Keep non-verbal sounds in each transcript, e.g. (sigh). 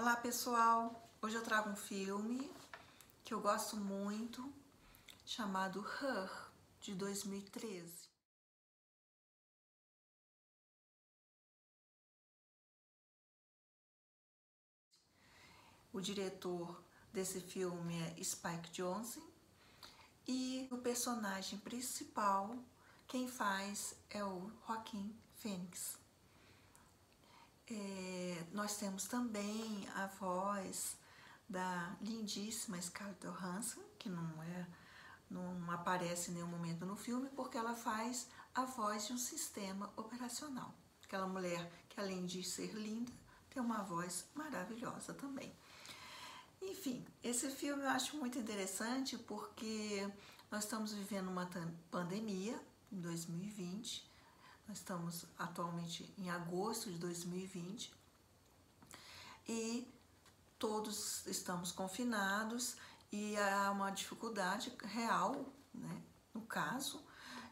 Olá pessoal, hoje eu trago um filme que eu gosto muito, chamado Her, de 2013. O diretor desse filme é Spike Jonze e o personagem principal, quem faz é o Joaquim Phoenix. Nós temos também a voz da lindíssima Scarlett Johansson, que não é não aparece em nenhum momento no filme, porque ela faz a voz de um sistema operacional. Aquela mulher que além de ser linda, tem uma voz maravilhosa também. Enfim, esse filme eu acho muito interessante porque nós estamos vivendo uma pandemia em 2020 nós estamos atualmente em agosto de 2020 e todos estamos confinados e há uma dificuldade real, né, no caso,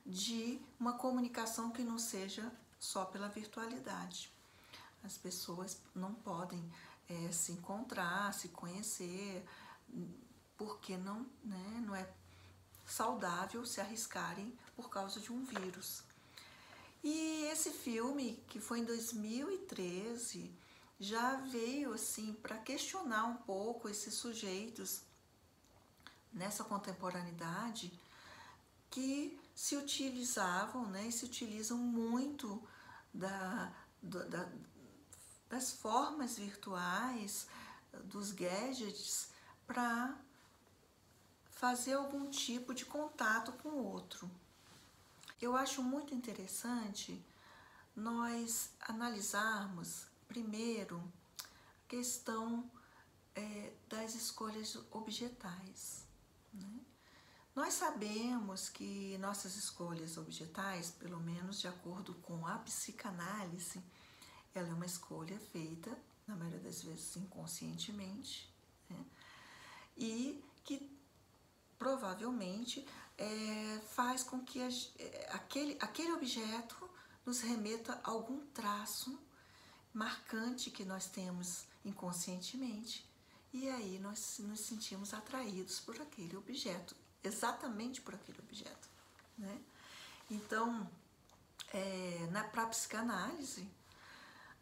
de uma comunicação que não seja só pela virtualidade. As pessoas não podem é, se encontrar, se conhecer, porque não, né, não é saudável se arriscarem por causa de um vírus. E esse filme, que foi em 2013, já veio assim para questionar um pouco esses sujeitos nessa contemporaneidade que se utilizavam né, e se utilizam muito da, da, das formas virtuais, dos gadgets, para fazer algum tipo de contato com o outro. Eu acho muito interessante nós analisarmos primeiro a questão é, das escolhas objetais. Né? Nós sabemos que nossas escolhas objetais, pelo menos de acordo com a psicanálise, ela é uma escolha feita, na maioria das vezes inconscientemente, né? e que provavelmente é, faz com que a, é, aquele, aquele objeto nos remeta a algum traço marcante que nós temos inconscientemente e aí nós nos sentimos atraídos por aquele objeto, exatamente por aquele objeto. Né? Então, é, na psicanálise,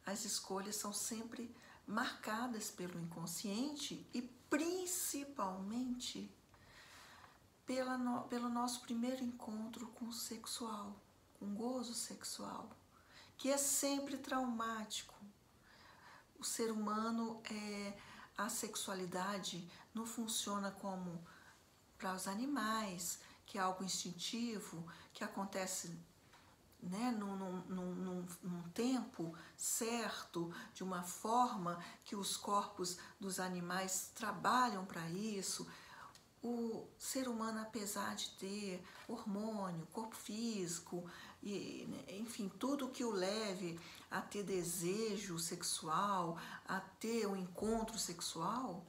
as escolhas são sempre marcadas pelo inconsciente e principalmente pela no, pelo nosso primeiro encontro com o sexual, com o gozo sexual, que é sempre traumático. O ser humano é a sexualidade não funciona como para os animais, que é algo instintivo, que acontece né, num, num, num, num, tempo certo, de uma forma que os corpos dos animais trabalham para isso, o ser humano, apesar de ter hormônio, corpo físico, e, né, enfim, tudo que o leve a ter desejo sexual, a ter um encontro sexual,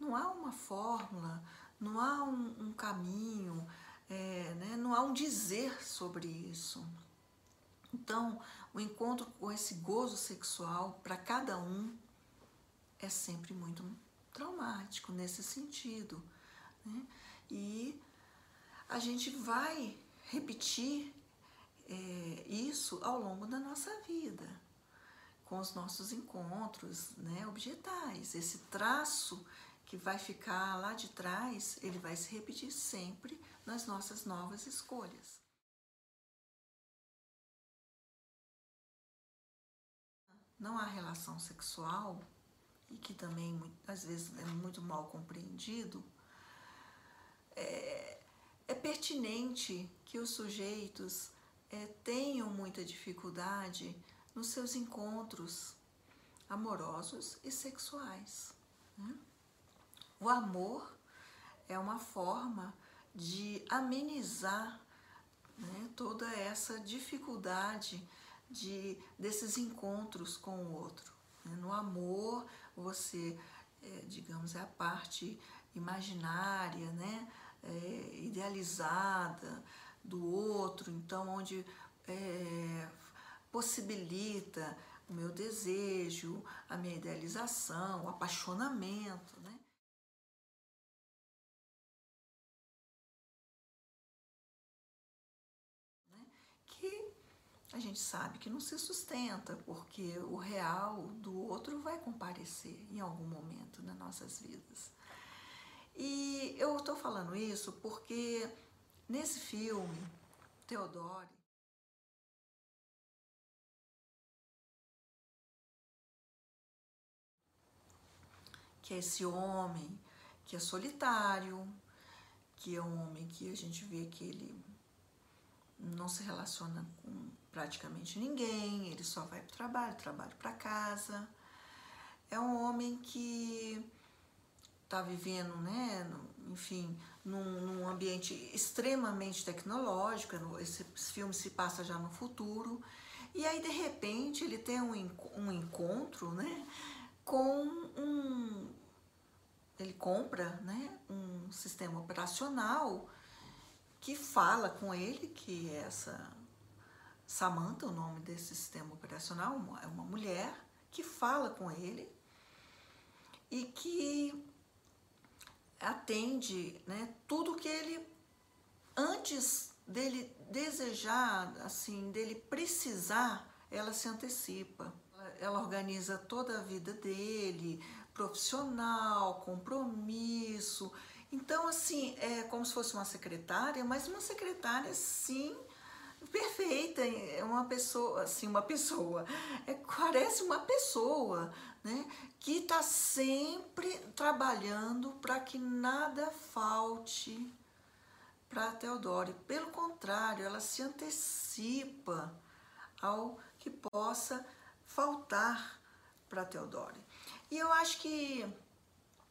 não há uma fórmula, não há um, um caminho, é, né, não há um dizer sobre isso. Então, o encontro com esse gozo sexual, para cada um, é sempre muito traumático nesse sentido. Né? E a gente vai repetir é, isso ao longo da nossa vida, com os nossos encontros né, objetais. Esse traço que vai ficar lá de trás, ele vai se repetir sempre nas nossas novas escolhas. Não há relação sexual e que também às vezes é muito mal compreendido, é, é pertinente que os sujeitos é, tenham muita dificuldade nos seus encontros amorosos e sexuais. Né? O amor é uma forma de amenizar né, toda essa dificuldade de, desses encontros com o outro. Né? No amor, você, é, digamos, é a parte imaginária, né? É, idealizada do outro, então onde é, possibilita o meu desejo, a minha idealização, o apaixonamento, né? né? Que a gente sabe que não se sustenta, porque o real do outro vai comparecer em algum momento nas nossas vidas. E eu estou falando isso porque nesse filme, Teodoro, que é esse homem que é solitário, que é um homem que a gente vê que ele não se relaciona com praticamente ninguém, ele só vai para o trabalho, trabalho para casa. É um homem que está vivendo, né, enfim, num, num, ambiente extremamente tecnológico, esse filme se passa já no futuro, e aí de repente ele tem um, um encontro, né, com um, ele compra, né, um sistema operacional que fala com ele, que essa Samantha, o nome desse sistema operacional, é uma mulher que fala com ele e que atende né, tudo que ele, antes dele desejar, assim, dele precisar, ela se antecipa. Ela organiza toda a vida dele, profissional, compromisso. Então, assim, é como se fosse uma secretária, mas uma secretária, sim, perfeita, é uma pessoa, assim, uma pessoa, é, parece uma pessoa, né, que está sempre trabalhando para que nada falte para Teodoro. Pelo contrário, ela se antecipa ao que possa faltar para Teodoro. E eu acho que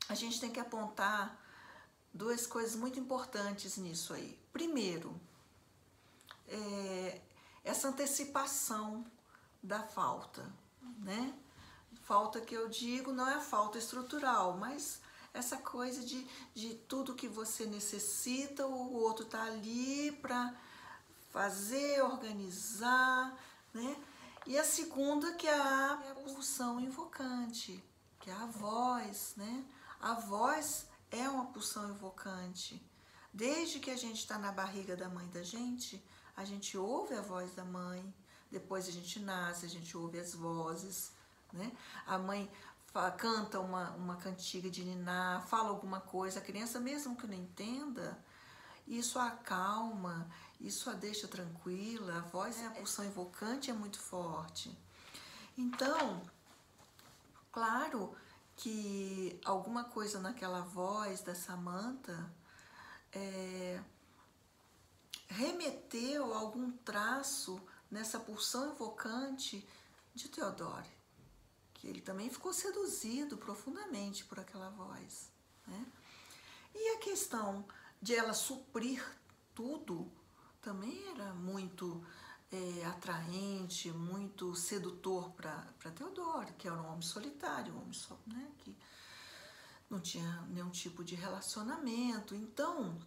a gente tem que apontar duas coisas muito importantes nisso aí. Primeiro, é, essa antecipação da falta, né? Falta que eu digo não é falta estrutural, mas essa coisa de, de tudo que você necessita, o outro tá ali para fazer, organizar, né? E a segunda que é a pulsão invocante, que é a voz, né? A voz é uma pulsão invocante. Desde que a gente está na barriga da mãe da gente, a gente ouve a voz da mãe, depois a gente nasce, a gente ouve as vozes, né? A mãe fala, canta uma, uma cantiga de niná, fala alguma coisa, a criança mesmo que não entenda, isso a acalma, isso a deixa tranquila, a voz, a pulsão invocante é muito forte. Então, claro que alguma coisa naquela voz da Samanta é, remeteu algum traço nessa pulsão invocante de Teodoro que ele também ficou seduzido profundamente por aquela voz. Né? E a questão de ela suprir tudo também era muito é, atraente, muito sedutor para Teodoro, que era um homem solitário, um homem só, né, que não tinha nenhum tipo de relacionamento. Então,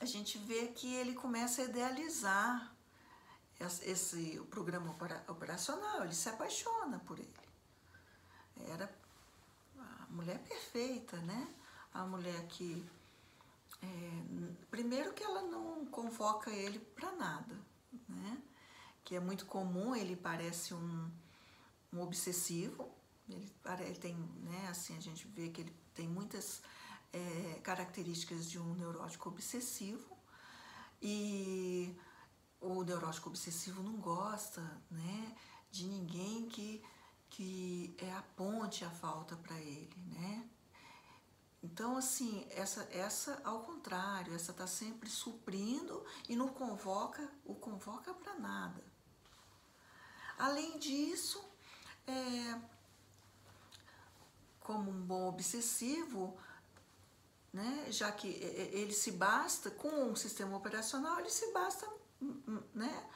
a gente vê que ele começa a idealizar esse, esse programa operacional, ele se apaixona por ele era a mulher perfeita, né? A mulher que é, primeiro que ela não convoca ele para nada, né? Que é muito comum, ele parece um, um obsessivo, ele, ele tem, né? Assim a gente vê que ele tem muitas é, características de um neurótico obsessivo e o neurótico obsessivo não gosta, né? De ninguém que que é a ponte a falta para ele, né? Então, assim, essa, essa ao contrário, essa está sempre suprindo e não convoca, o convoca para nada. Além disso, é, como um bom obsessivo, né, já que ele se basta, com um sistema operacional, ele se basta né,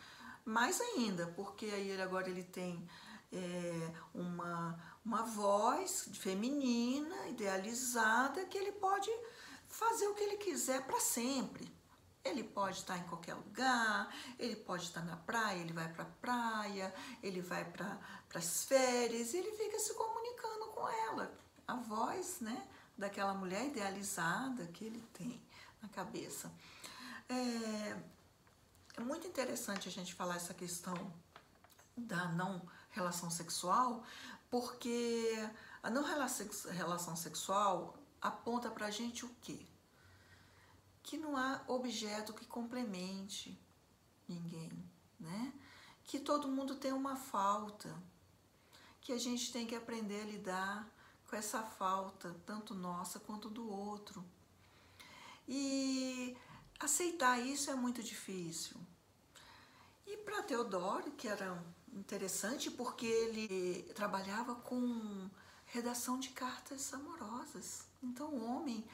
mais ainda, porque aí ele, agora ele tem é, uma, uma voz feminina, idealizada, que ele pode fazer o que ele quiser para sempre. Ele pode estar em qualquer lugar, ele pode estar na praia, ele vai para a praia, ele vai para as férias, ele fica se comunicando com ela. A voz, né, daquela mulher idealizada que ele tem na cabeça. É, é muito interessante a gente falar essa questão da não relação sexual, porque a não relação sexual aponta pra gente o quê? Que não há objeto que complemente ninguém, né? Que todo mundo tem uma falta, que a gente tem que aprender a lidar com essa falta, tanto nossa quanto do outro. E aceitar isso é muito difícil. E para Teodoro, que era interessante porque ele trabalhava com redação de cartas amorosas. Então, o homem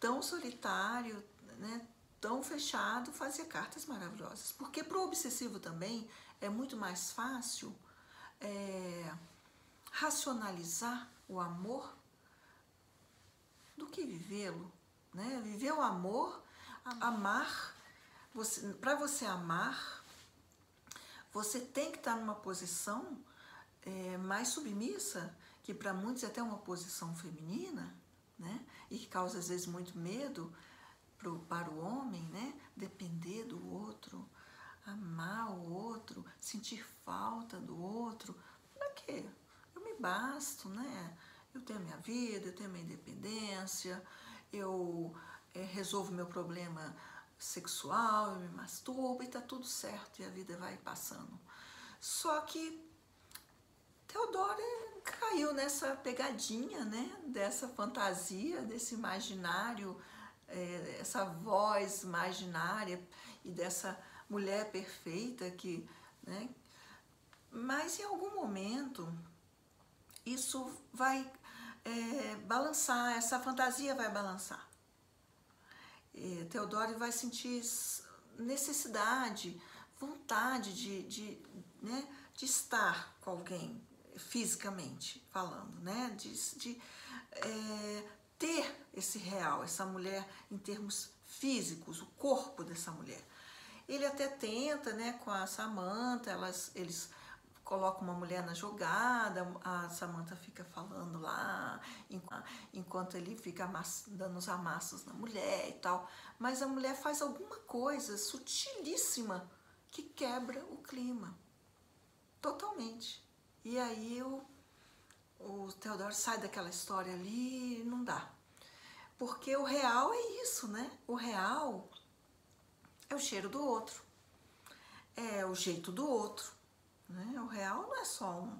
tão solitário, né, tão fechado, fazia cartas maravilhosas. Porque para o obsessivo também é muito mais fácil é, racionalizar o amor do que vivê-lo. Né? Viver o amor, amar, você, para você amar, você tem que estar numa posição é, mais submissa, que para muitos é até uma posição feminina, né? E que causa às vezes muito medo pro, para o homem, né? Depender do outro, amar o outro, sentir falta do outro. Para quê? Basto, né? Eu tenho a minha vida, eu tenho a minha independência, eu é, resolvo meu problema sexual, eu me masturbo e tá tudo certo e a vida vai passando. Só que Teodoro caiu nessa pegadinha, né? Dessa fantasia, desse imaginário, é, essa voz imaginária e dessa mulher perfeita que, né? Mas em algum momento isso vai é, balançar, essa fantasia vai balançar. É, Teodoro vai sentir necessidade, vontade de, de, né, de estar com alguém, fisicamente falando, né? De, de é, ter esse real, essa mulher em termos físicos, o corpo dessa mulher. Ele até tenta, né, com a Samantha, elas, eles colocam uma mulher na jogada, a Samantha fica falando lá, enquanto ele fica dando os amassos na mulher e tal. Mas a mulher faz alguma coisa sutilíssima que quebra o clima. Totalmente. E aí o, o Teodoro sai daquela história ali e não dá. Porque o real é isso, né? O real é o cheiro do outro, é o jeito do outro. Né? O real não é só um,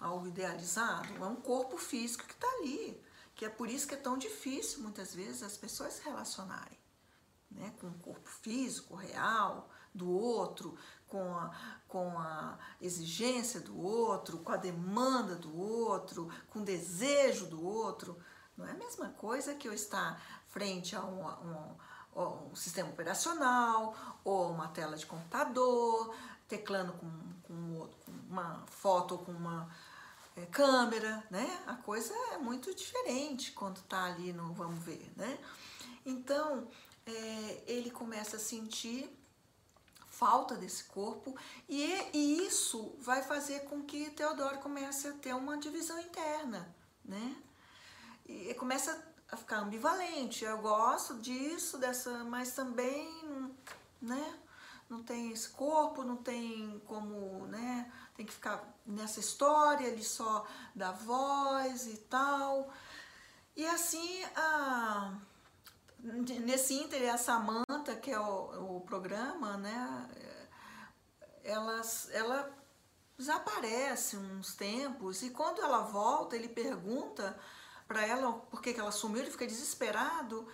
algo idealizado, é um corpo físico que está ali. Que é por isso que é tão difícil, muitas vezes, as pessoas se relacionarem né? com o corpo físico, real, do outro, com a, com a exigência do outro, com a demanda do outro, com o desejo do outro. Não é a mesma coisa que eu estar frente a um, um, um sistema operacional ou uma tela de computador, teclando com, com, uma foto ou com uma é, câmera, né? A coisa é muito diferente quando tá ali no vamos ver, né? Então, é, ele começa a sentir falta desse corpo e, e isso vai fazer com que Teodoro comece a ter uma divisão interna, né? E começa a ficar ambivalente. Eu gosto disso, dessa, mas também, esse corpo, não tem como, né? Tem que ficar nessa história, ele só dá voz e tal. E assim, a nesse Inter, a Samanta, que é o, o programa, né, ela, ela desaparece uns tempos e quando ela volta, ele pergunta para ela por que, que ela sumiu, ele fica desesperado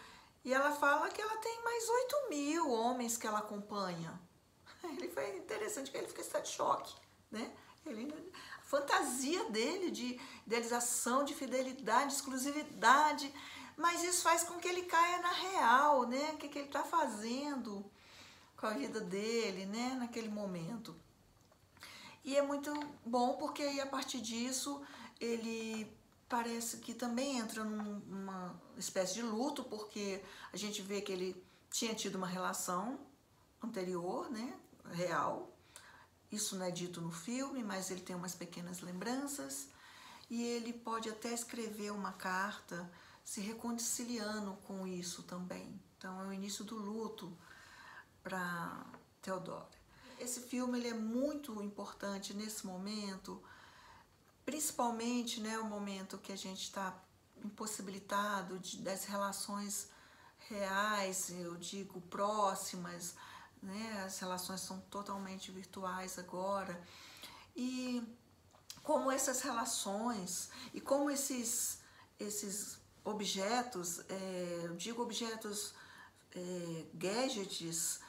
e ela fala que ela tem mais 8 mil homens que ela acompanha. (laughs) Ele foi interessante que ele fica em estado de choque, né? Ele, a fantasia dele de idealização, de fidelidade, de exclusividade, mas isso faz com que ele caia na real, né? O que, que ele está fazendo com a vida dele, né? Naquele momento. E é muito bom porque aí a partir disso ele parece que também entra numa espécie de luto, porque a gente vê que ele tinha tido uma relação anterior, né, real. Isso não é dito no filme, mas ele tem umas pequenas lembranças e ele pode até escrever uma carta se reconciliando com isso também. Então é o início do luto para Theodore. Esse filme ele é muito importante nesse momento, principalmente né, o momento que a gente está impossibilitado de, das relações reais, eu digo próximas, né? As relações são totalmente virtuais agora. E como essas relações e como esses, esses objetos, é, digo objetos, é, gadgets,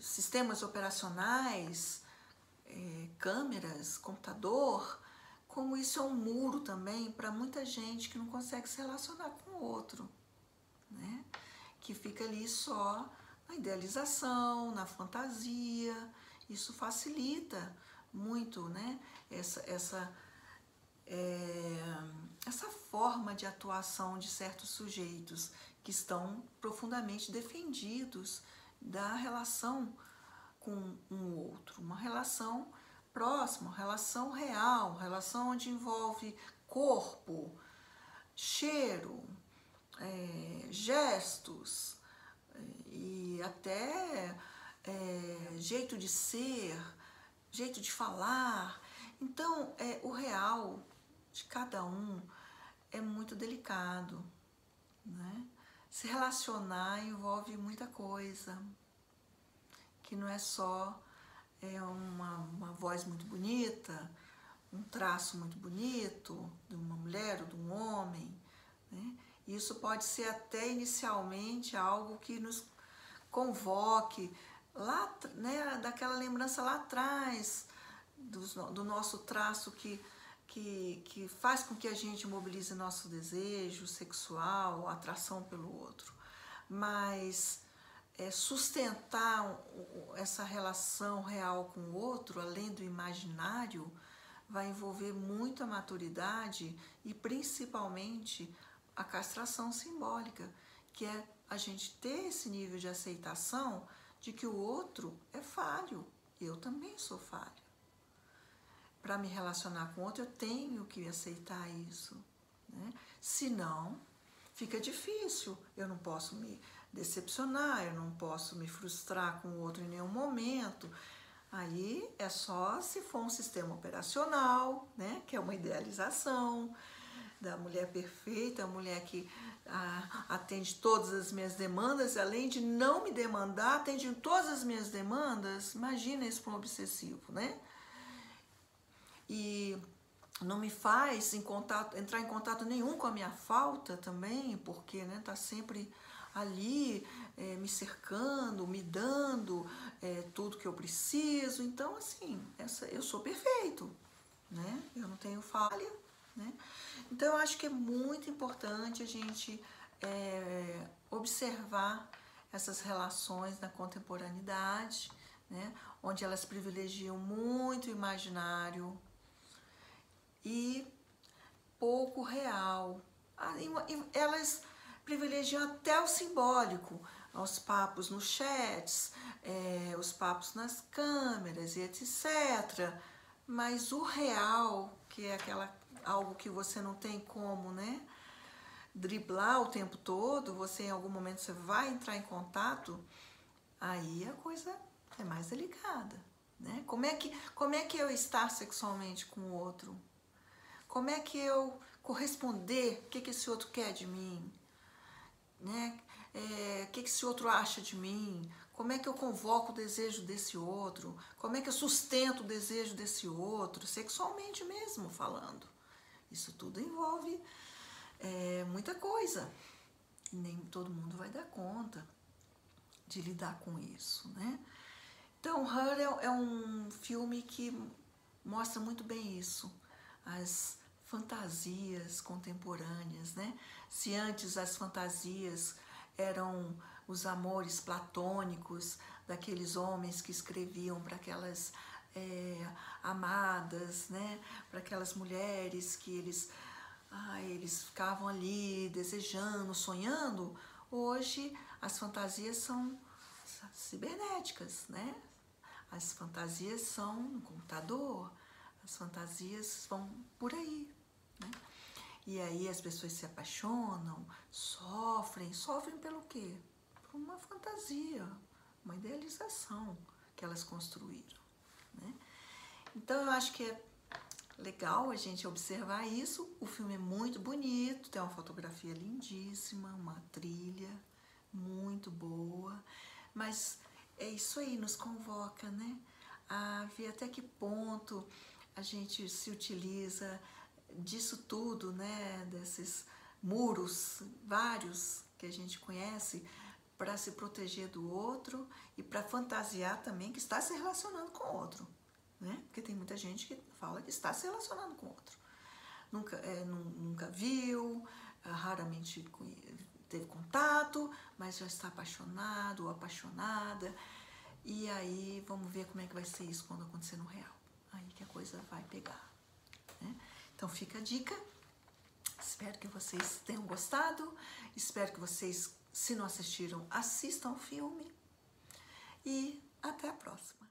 sistemas operacionais, é, câmeras, computador, como isso é um muro também para muita gente que não consegue se relacionar com o outro, né? Que fica ali só na idealização, na fantasia. Isso facilita muito, né? Essa, essa, é, essa forma de atuação de certos sujeitos que estão profundamente defendidos da relação com um outro, uma relação próxima, uma relação real, uma relação onde envolve corpo, cheiro, é, gestos e até é, jeito de ser, jeito de falar. Então, é, o real de cada um é muito delicado, né? Se relacionar envolve muita coisa, que não é só é uma, uma voz muito bonita, um traço muito bonito de uma mulher ou de um homem. Né? Isso pode ser até inicialmente algo que nos convoque lá, né, daquela lembrança lá atrás do, do nosso traço que que, que faz com que a gente mobilize nosso desejo sexual, atração pelo outro. Mas é, sustentar essa relação real com o outro, além do imaginário, vai envolver muita maturidade e principalmente a castração simbólica, que é a gente ter esse nível de aceitação de que o outro é falho, eu também sou falho para me relacionar com outro, eu tenho que aceitar isso. Né? Senão, fica difícil. Eu não posso me decepcionar, eu não posso me frustrar com o outro em nenhum momento. Aí é só se for um sistema operacional, né? que é uma idealização da mulher perfeita, a mulher que atende todas as minhas demandas, além de não me demandar, atende todas as minhas demandas. Imagina isso para um obsessivo, né? e não me faz em contato, entrar em contato nenhum com a minha falta também, porque né, tá sempre ali é, me cercando, me dando é, tudo que eu preciso. Então, assim, essa, eu sou perfeito, né? Eu não tenho falha, né? Então, eu acho que é muito importante a gente é, observar essas relações na contemporaneidade, né? Onde elas privilegiam muito o imaginário, e pouco real. Ah, elas privilegiam até o simbólico, os papos nos chats, é, os papos nas câmeras e etc. Mas o real, que é aquela algo que você não tem como, né? Driblar o tempo todo, você em algum momento você vai entrar em contato, aí a coisa é mais delicada, né? Como é que como é que eu estar sexualmente com o outro? Como é que eu corresponder? O que, que esse outro quer de mim? Né? É, o que, que esse outro acha de mim? Como é que eu convoco o desejo desse outro? Como é que eu sustento o desejo desse outro? Sexualmente mesmo falando. Isso tudo envolve é, muita coisa. Nem todo mundo vai dar conta de lidar com isso, né? Então, Her é, é um filme que mostra muito bem isso. As fantasias contemporâneas, né? Se antes as fantasias eram os amores platônicos daqueles homens que escreviam para aquelas é, amadas, né? Para aquelas mulheres que eles, ah, eles ficavam ali desejando, sonhando. Hoje as fantasias são cibernéticas, né? As fantasias são no computador, as fantasias vão por aí, né? E aí as pessoas se apaixonam, sofrem, sofrem pelo quê? Por uma fantasia, uma idealização que elas construíram, né? Então eu acho que é legal a gente observar isso. O filme é muito bonito, tem uma fotografia lindíssima, uma trilha muito boa, mas é isso aí, nos convoca, né? A ver até que ponto a gente se utiliza disso tudo, né? Desses muros, vários que a gente conhece, para se proteger do outro e para fantasiar também que está se relacionando com o outro né? Porque tem muita gente que fala que está se relacionando com outro. Nunca, é, nunca viu, é, raramente teve contato, mas já está apaixonado ou apaixonada. E aí vamos ver como é que vai ser isso quando acontecer no real. Aí que a coisa vai pegar. Né? Então fica a dica. Espero que vocês tenham gostado. Espero que vocês, se não assistiram, assistam o filme. E até a próxima.